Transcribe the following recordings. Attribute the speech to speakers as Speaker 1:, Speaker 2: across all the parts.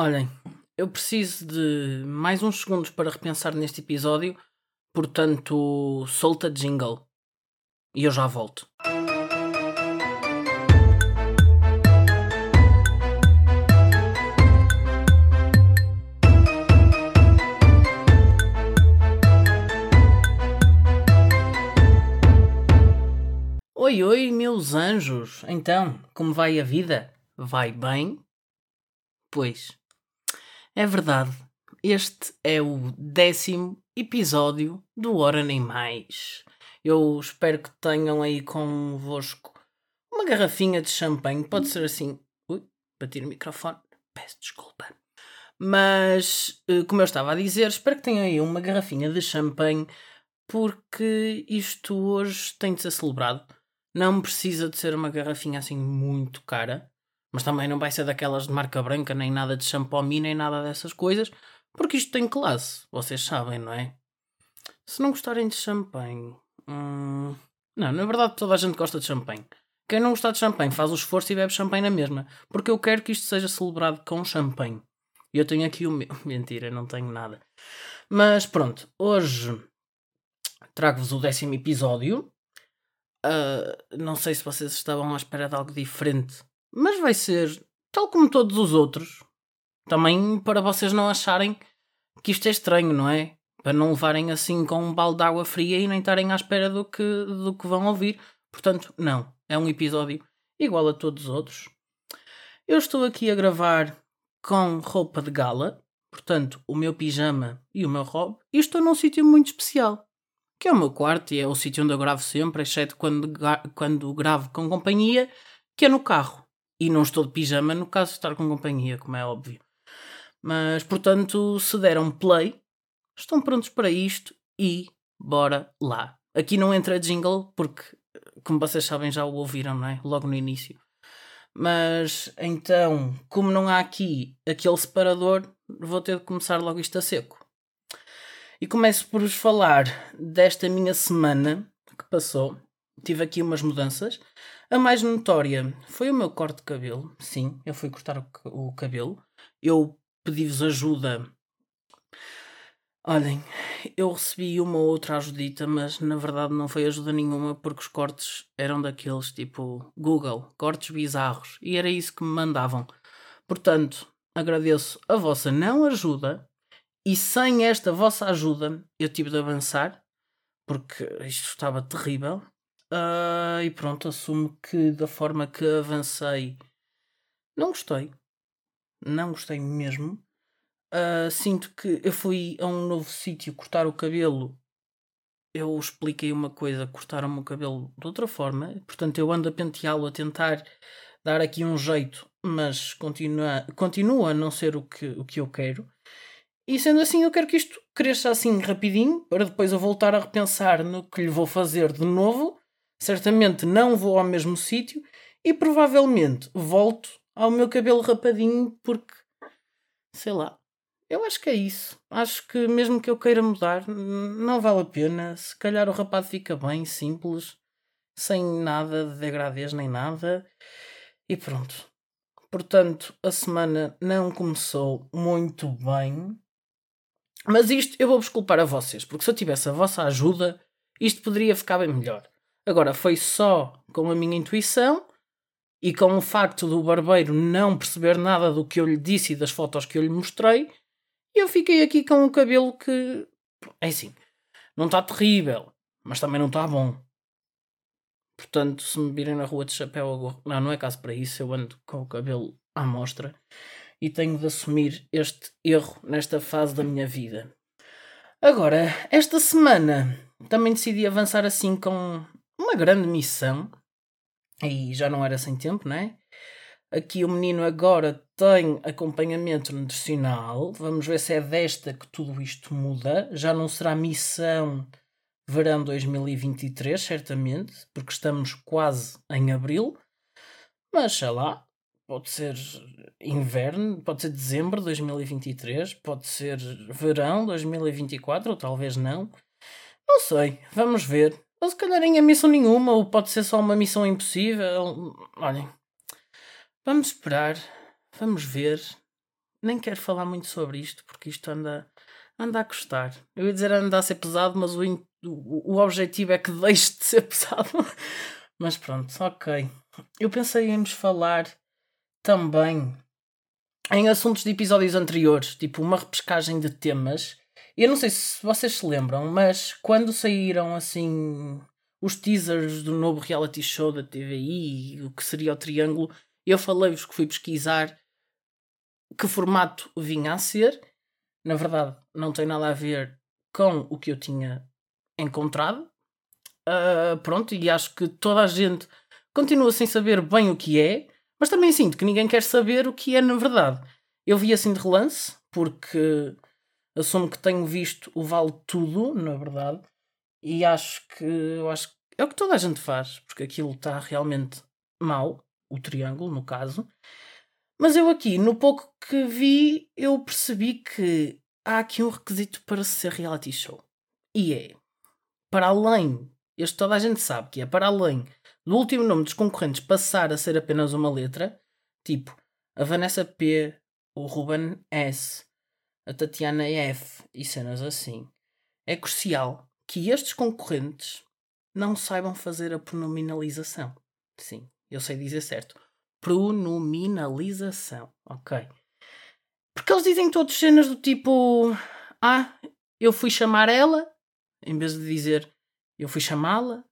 Speaker 1: Olhem, eu preciso de mais uns segundos para repensar neste episódio, portanto, solta jingle. E eu já volto. Oi, oi, meus anjos! Então, como vai a vida? Vai bem? Pois, é verdade. Este é o décimo episódio do Hora Nem Mais. Eu espero que tenham aí convosco uma garrafinha de champanhe. Pode ser assim. Ui, bati no microfone. Peço desculpa. Mas, eh, como eu estava a dizer, espero que tenham aí uma garrafinha de champanhe porque isto hoje tem de ser celebrado. Não precisa de ser uma garrafinha assim muito cara, mas também não vai ser daquelas de marca branca, nem nada de champomi, nem nada dessas coisas, porque isto tem classe, vocês sabem, não é? Se não gostarem de champanhe. Hum... Não, na verdade toda a gente gosta de champanhe. Quem não gostar de champanhe faz o esforço e bebe champanhe na mesma, porque eu quero que isto seja celebrado com champanhe. Eu tenho aqui o meu. Mentira, não tenho nada. Mas pronto, hoje trago-vos o décimo episódio. Uh, não sei se vocês estavam à espera de algo diferente, mas vai ser tal como todos os outros. Também para vocês não acharem que isto é estranho, não é? Para não levarem assim com um balde de água fria e nem estarem à espera do que, do que vão ouvir. Portanto, não. É um episódio igual a todos os outros. Eu estou aqui a gravar com roupa de gala, portanto, o meu pijama e o meu robe, e estou num sítio muito especial que é o meu quarto e é o sítio onde eu gravo sempre, exceto quando, quando gravo com companhia, que é no carro. E não estou de pijama no caso de estar com companhia, como é óbvio. Mas, portanto, se deram play, estão prontos para isto e bora lá. Aqui não entra jingle, porque, como vocês sabem, já o ouviram, não é? Logo no início. Mas, então, como não há aqui aquele separador, vou ter de começar logo isto a seco. E começo por vos falar desta minha semana que passou. Tive aqui umas mudanças. A mais notória foi o meu corte de cabelo. Sim, eu fui cortar o, cabelo. Eu pedi-vos ajuda. Olhem, eu recebi uma ou outra ajudita, mas na verdade não foi ajuda nenhuma porque os cortes eram daqueles tipo Google, cortes bizarros, e era isso que me mandavam. Portanto, agradeço a vossa não ajuda e sem esta vossa ajuda, eu tive de avançar, porque isto estava terrível. Uh, e pronto, assumo que da forma que avancei, não gostei. Não gostei mesmo. Uh, sinto que eu fui a um novo sítio cortar o cabelo. Eu expliquei uma coisa, cortaram-me o cabelo de outra forma. Portanto, eu ando a penteá-lo, a tentar dar aqui um jeito, mas continua, continua a não ser o que, o que eu quero. E sendo assim, eu quero que isto cresça assim rapidinho, para depois eu voltar a repensar no que lhe vou fazer de novo. Certamente não vou ao mesmo sítio e provavelmente volto ao meu cabelo rapadinho porque, sei lá, eu acho que é isso. Acho que mesmo que eu queira mudar, não vale a pena. Se calhar o rapado fica bem, simples, sem nada de degradez nem nada. E pronto. Portanto, a semana não começou muito bem. Mas isto eu vou-vos culpar a vocês, porque se eu tivesse a vossa ajuda, isto poderia ficar bem melhor. Agora, foi só com a minha intuição e com o facto do barbeiro não perceber nada do que eu lhe disse e das fotos que eu lhe mostrei, eu fiquei aqui com um cabelo que. É assim, não está terrível, mas também não está bom. Portanto, se me virem na rua de chapéu, não, não é caso para isso, eu ando com o cabelo à mostra e tenho de assumir este erro nesta fase da minha vida. Agora, esta semana também decidi avançar assim com uma grande missão. E já não era sem tempo, não é? Aqui o menino agora tem acompanhamento nutricional. Vamos ver se é desta que tudo isto muda. Já não será missão verão 2023, certamente, porque estamos quase em abril. Mas sei lá, Pode ser inverno, pode ser dezembro de 2023, pode ser verão 2024, ou talvez não. Não sei, vamos ver. Ou se calhar nem é missão nenhuma, ou pode ser só uma missão impossível. Olhem, vamos esperar, vamos ver. nem quero falar muito sobre isto porque isto anda, anda a custar. Eu ia dizer anda a ser pesado, mas o, o, o objetivo é que deixe de ser pesado. mas pronto, ok. Eu pensei em falar também em assuntos de episódios anteriores, tipo uma repescagem de temas. Eu não sei se vocês se lembram, mas quando saíram assim os teasers do novo reality show da TVI, o que seria o Triângulo, eu falei-vos que fui pesquisar que formato vinha a ser. Na verdade, não tem nada a ver com o que eu tinha encontrado. Uh, pronto, e acho que toda a gente continua sem saber bem o que é, mas também sinto que ninguém quer saber o que é na verdade. Eu vi assim de relance, porque assumo que tenho visto o Vale Tudo, na verdade, e acho que acho que é o que toda a gente faz, porque aquilo está realmente mal, o triângulo, no caso. Mas eu aqui, no pouco que vi, eu percebi que há aqui um requisito para ser reality show. E é, para além, este toda a gente sabe que é para além do último nome dos concorrentes passar a ser apenas uma letra, tipo a Vanessa P, o Ruben S, a Tatiana F e cenas assim, é crucial que estes concorrentes não saibam fazer a pronominalização. Sim, eu sei dizer certo. Pronominalização, ok. Porque eles dizem todos cenas do tipo: Ah, eu fui chamar ela, em vez de dizer eu fui chamá-la.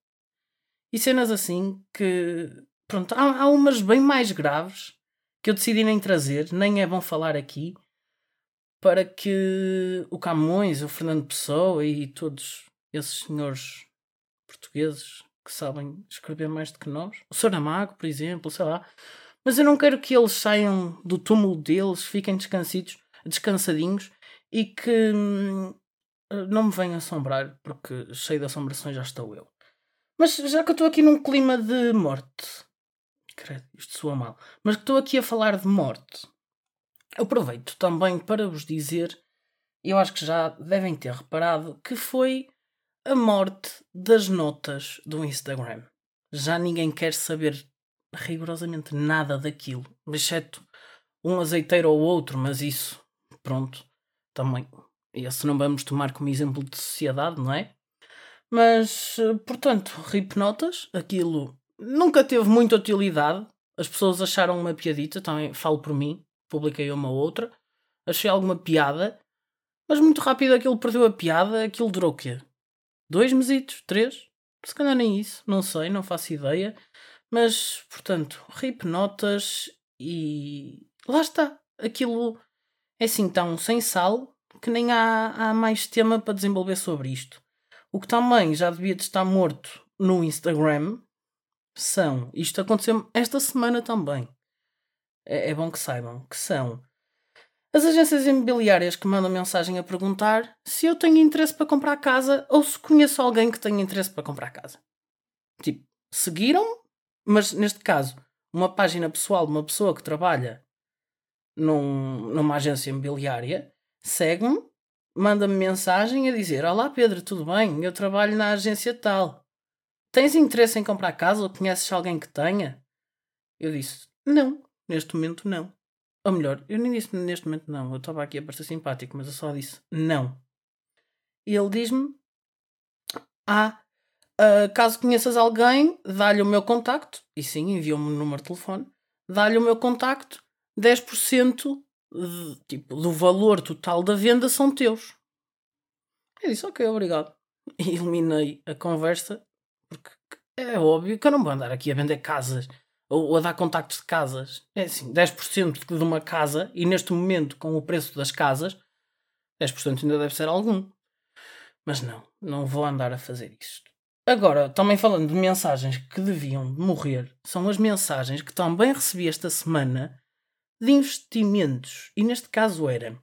Speaker 1: E cenas assim que. Pronto, há, há umas bem mais graves que eu decidi nem trazer, nem é bom falar aqui, para que o Camões, o Fernando Pessoa e todos esses senhores portugueses que sabem escrever mais do que nós, o Saramago, por exemplo, sei lá, mas eu não quero que eles saiam do túmulo deles, fiquem descansidos, descansadinhos e que hum, não me venham assombrar, porque cheio de assombrações já estou eu. Mas já que eu estou aqui num clima de morte, credo, isto soa mal, mas que estou aqui a falar de morte, aproveito também para vos dizer, eu acho que já devem ter reparado, que foi a morte das notas do Instagram. Já ninguém quer saber rigorosamente nada daquilo, exceto um azeiteiro ou outro, mas isso, pronto, também. Esse não vamos tomar como exemplo de sociedade, não é? Mas, portanto, RIP notas, aquilo nunca teve muita utilidade. As pessoas acharam uma piadita, também falo por mim, publiquei uma ou outra, achei alguma piada, mas muito rápido aquilo perdeu a piada, aquilo durou o quê? Dois mesitos? Três? Se calhar nem isso, não sei, não faço ideia. Mas, portanto, RIP notas e lá está. Aquilo é assim tão sem sal que nem há, há mais tema para desenvolver sobre isto. O que também já devia de estar morto no Instagram são, isto aconteceu esta semana também. É, é bom que saibam que são as agências imobiliárias que mandam mensagem a perguntar se eu tenho interesse para comprar casa ou se conheço alguém que tenha interesse para comprar casa. Tipo, seguiram mas neste caso, uma página pessoal de uma pessoa que trabalha num, numa agência imobiliária segue-me, manda-me mensagem a dizer: Olá Pedro, tudo bem? Eu trabalho na agência tal. Tens interesse em comprar casa ou conheces alguém que tenha? Eu disse: Não, neste momento não. Ou melhor, eu nem disse neste momento não. Eu estava aqui a parecer simpático, mas eu só disse não. E ele diz-me: Ah, Uh, caso conheças alguém, dá-lhe o meu contacto, e sim, enviou-me o número de telefone, dá-lhe o meu contacto, 10% de, tipo, do valor total da venda são teus. Eu disse, ok, obrigado. E eliminei a conversa, porque é óbvio que eu não vou andar aqui a vender casas ou, ou a dar contactos de casas. É assim, 10% de uma casa, e neste momento, com o preço das casas, 10% ainda deve ser algum. Mas não, não vou andar a fazer isto. Agora, também falando de mensagens que deviam morrer, são as mensagens que também recebi esta semana de investimentos. E neste caso era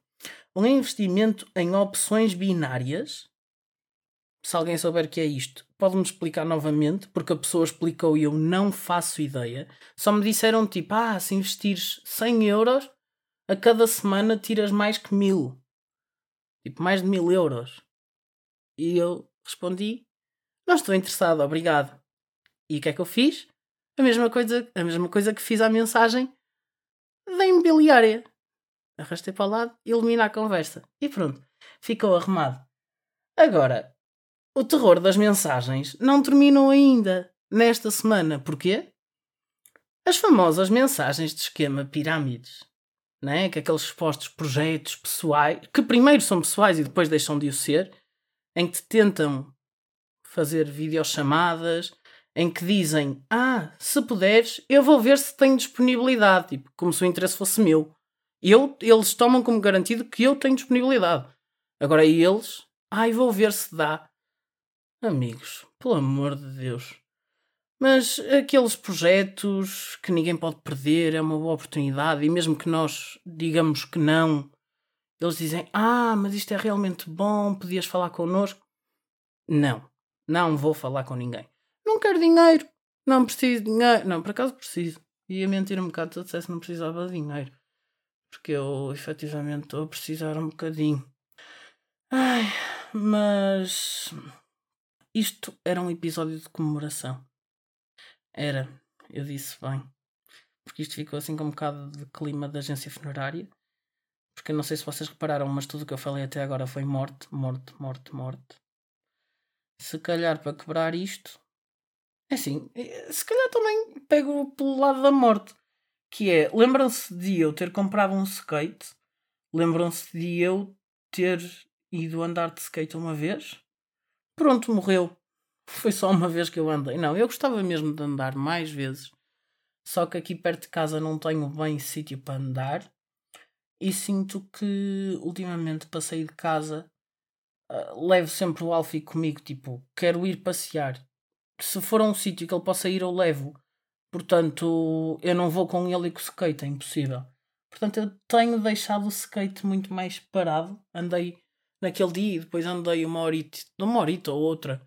Speaker 1: um investimento em opções binárias. Se alguém souber o que é isto, pode-me explicar novamente, porque a pessoa explicou e eu não faço ideia. Só me disseram tipo, ah, se investires 100 euros, a cada semana tiras mais que mil. Tipo, mais de mil euros. E eu respondi, não estou interessado, obrigado. E o que é que eu fiz? A mesma coisa, a mesma coisa que fiz à mensagem da imobiliária. arrastei para o lado, elimina a conversa. E pronto, ficou arrumado. Agora, o terror das mensagens não terminou ainda nesta semana. Porquê? As famosas mensagens de esquema pirâmides, né? que aqueles supostos projetos pessoais, que primeiro são pessoais e depois deixam de o ser, em que te tentam fazer videochamadas, em que dizem: Ah, se puderes, eu vou ver se tenho disponibilidade, tipo, como se o interesse fosse meu. Eu, eles tomam como garantido que eu tenho disponibilidade. Agora eles, ai, vou ver se dá. Amigos, pelo amor de Deus. Mas aqueles projetos que ninguém pode perder, é uma boa oportunidade, e mesmo que nós digamos que não, eles dizem: Ah, mas isto é realmente bom, podias falar connosco. Não, não vou falar com ninguém. Não quero dinheiro, não preciso de dinheiro. Não, por acaso preciso. Ia mentir um bocado se eu dissesse que não precisava de dinheiro. Porque eu efetivamente estou a precisar um bocadinho. Ai, mas. Isto era um episódio de comemoração. Era, eu disse bem. Porque isto ficou assim com um bocado de clima da agência funerária. Porque eu não sei se vocês repararam, mas tudo o que eu falei até agora foi morte, morte, morte, morte. Se calhar para quebrar isto. É assim, eh, se calhar também pego pelo lado da morte. Que é, lembram-se de eu ter comprado um skate? Lembram-se de eu ter ido andar de skate uma vez? Pronto, morreu. Foi só uma vez que eu andei. Não, eu gostava mesmo de andar mais vezes. Só que aqui perto de casa não tenho bem sítio para andar. E sinto que ultimamente passei de casa. Uh, levo sempre o Alfie comigo. Tipo, quero ir passear. Se for a um sítio que ele possa ir, eu levo. Portanto, eu não vou com ele e com o skate, é impossível. Portanto, eu tenho deixado o skate muito mais parado. Andei naquele dia e depois andei uma horita, uma horita ou outra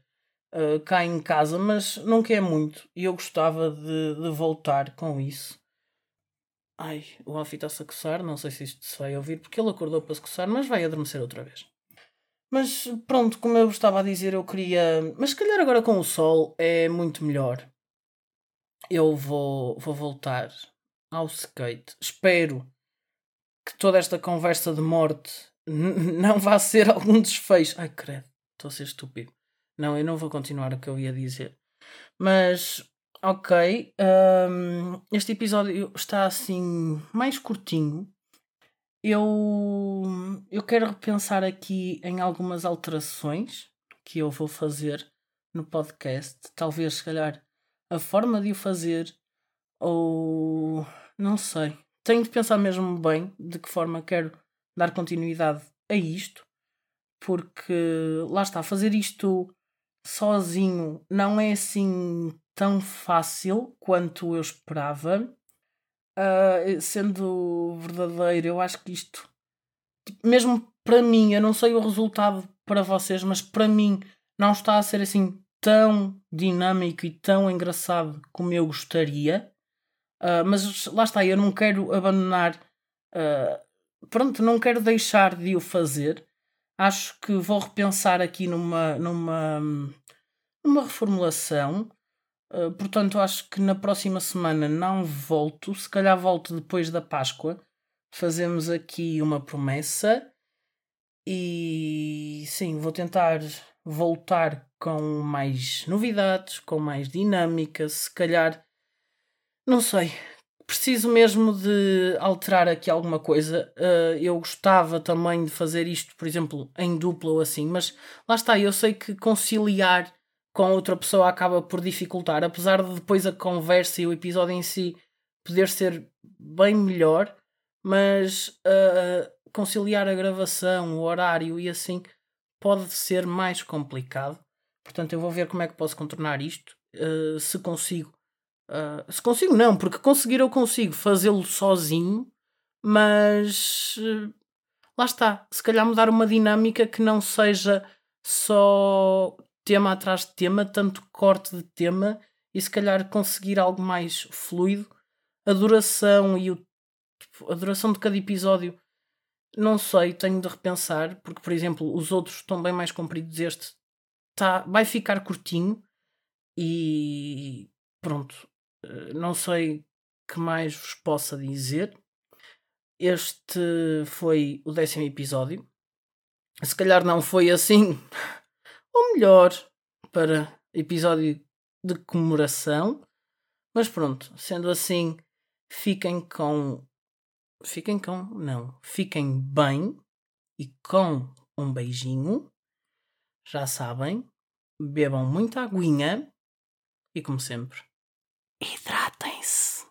Speaker 1: uh, cá em casa, mas não quer muito e eu gostava de, de voltar com isso. Ai, o Alfie está-se a coçar, não sei se isto se vai ouvir porque ele acordou para se coçar, mas vai adormecer outra vez. Mas pronto, como eu estava a dizer, eu queria. Mas se calhar agora com o sol é muito melhor. Eu vou, vou voltar ao skate. Espero que toda esta conversa de morte não vá ser algum desfecho. Ai, credo, estou a ser estúpido. Não, eu não vou continuar o que eu ia dizer. Mas, ok. Um, este episódio está assim mais curtinho. Eu, eu quero repensar aqui em algumas alterações que eu vou fazer no podcast. Talvez, se calhar, a forma de o fazer ou não sei. Tenho de pensar mesmo bem de que forma quero dar continuidade a isto, porque lá está, fazer isto sozinho não é assim tão fácil quanto eu esperava. Uh, sendo verdadeiro, eu acho que isto, tipo, mesmo para mim, eu não sei o resultado para vocês, mas para mim não está a ser assim tão dinâmico e tão engraçado como eu gostaria. Uh, mas lá está, eu não quero abandonar. Uh, pronto, não quero deixar de o fazer acho que vou repensar aqui numa, numa, numa reformulação. Uh, portanto, acho que na próxima semana não volto. Se calhar volto depois da Páscoa. Fazemos aqui uma promessa. E sim, vou tentar voltar com mais novidades, com mais dinâmica. Se calhar, não sei, preciso mesmo de alterar aqui alguma coisa. Uh, eu gostava também de fazer isto, por exemplo, em dupla ou assim, mas lá está, eu sei que conciliar com outra pessoa acaba por dificultar, apesar de depois a conversa e o episódio em si poder ser bem melhor, mas uh, conciliar a gravação, o horário e assim pode ser mais complicado. Portanto, eu vou ver como é que posso contornar isto, uh, se consigo Uh, se consigo, não, porque conseguir eu consigo fazê-lo sozinho, mas uh, lá está. Se calhar mudar uma dinâmica que não seja só tema atrás de tema, tanto corte de tema, e se calhar conseguir algo mais fluido. A duração e o, tipo, a duração de cada episódio, não sei, tenho de repensar, porque, por exemplo, os outros estão bem mais compridos. Este tá, vai ficar curtinho e pronto, não sei que mais vos possa dizer. este foi o décimo episódio. Se calhar não foi assim, ou melhor, para episódio de comemoração. Mas pronto, sendo assim, fiquem com. Fiquem com. Não. Fiquem bem e com um beijinho. Já sabem, bebam muita aguinha e, como sempre, hidratem-se.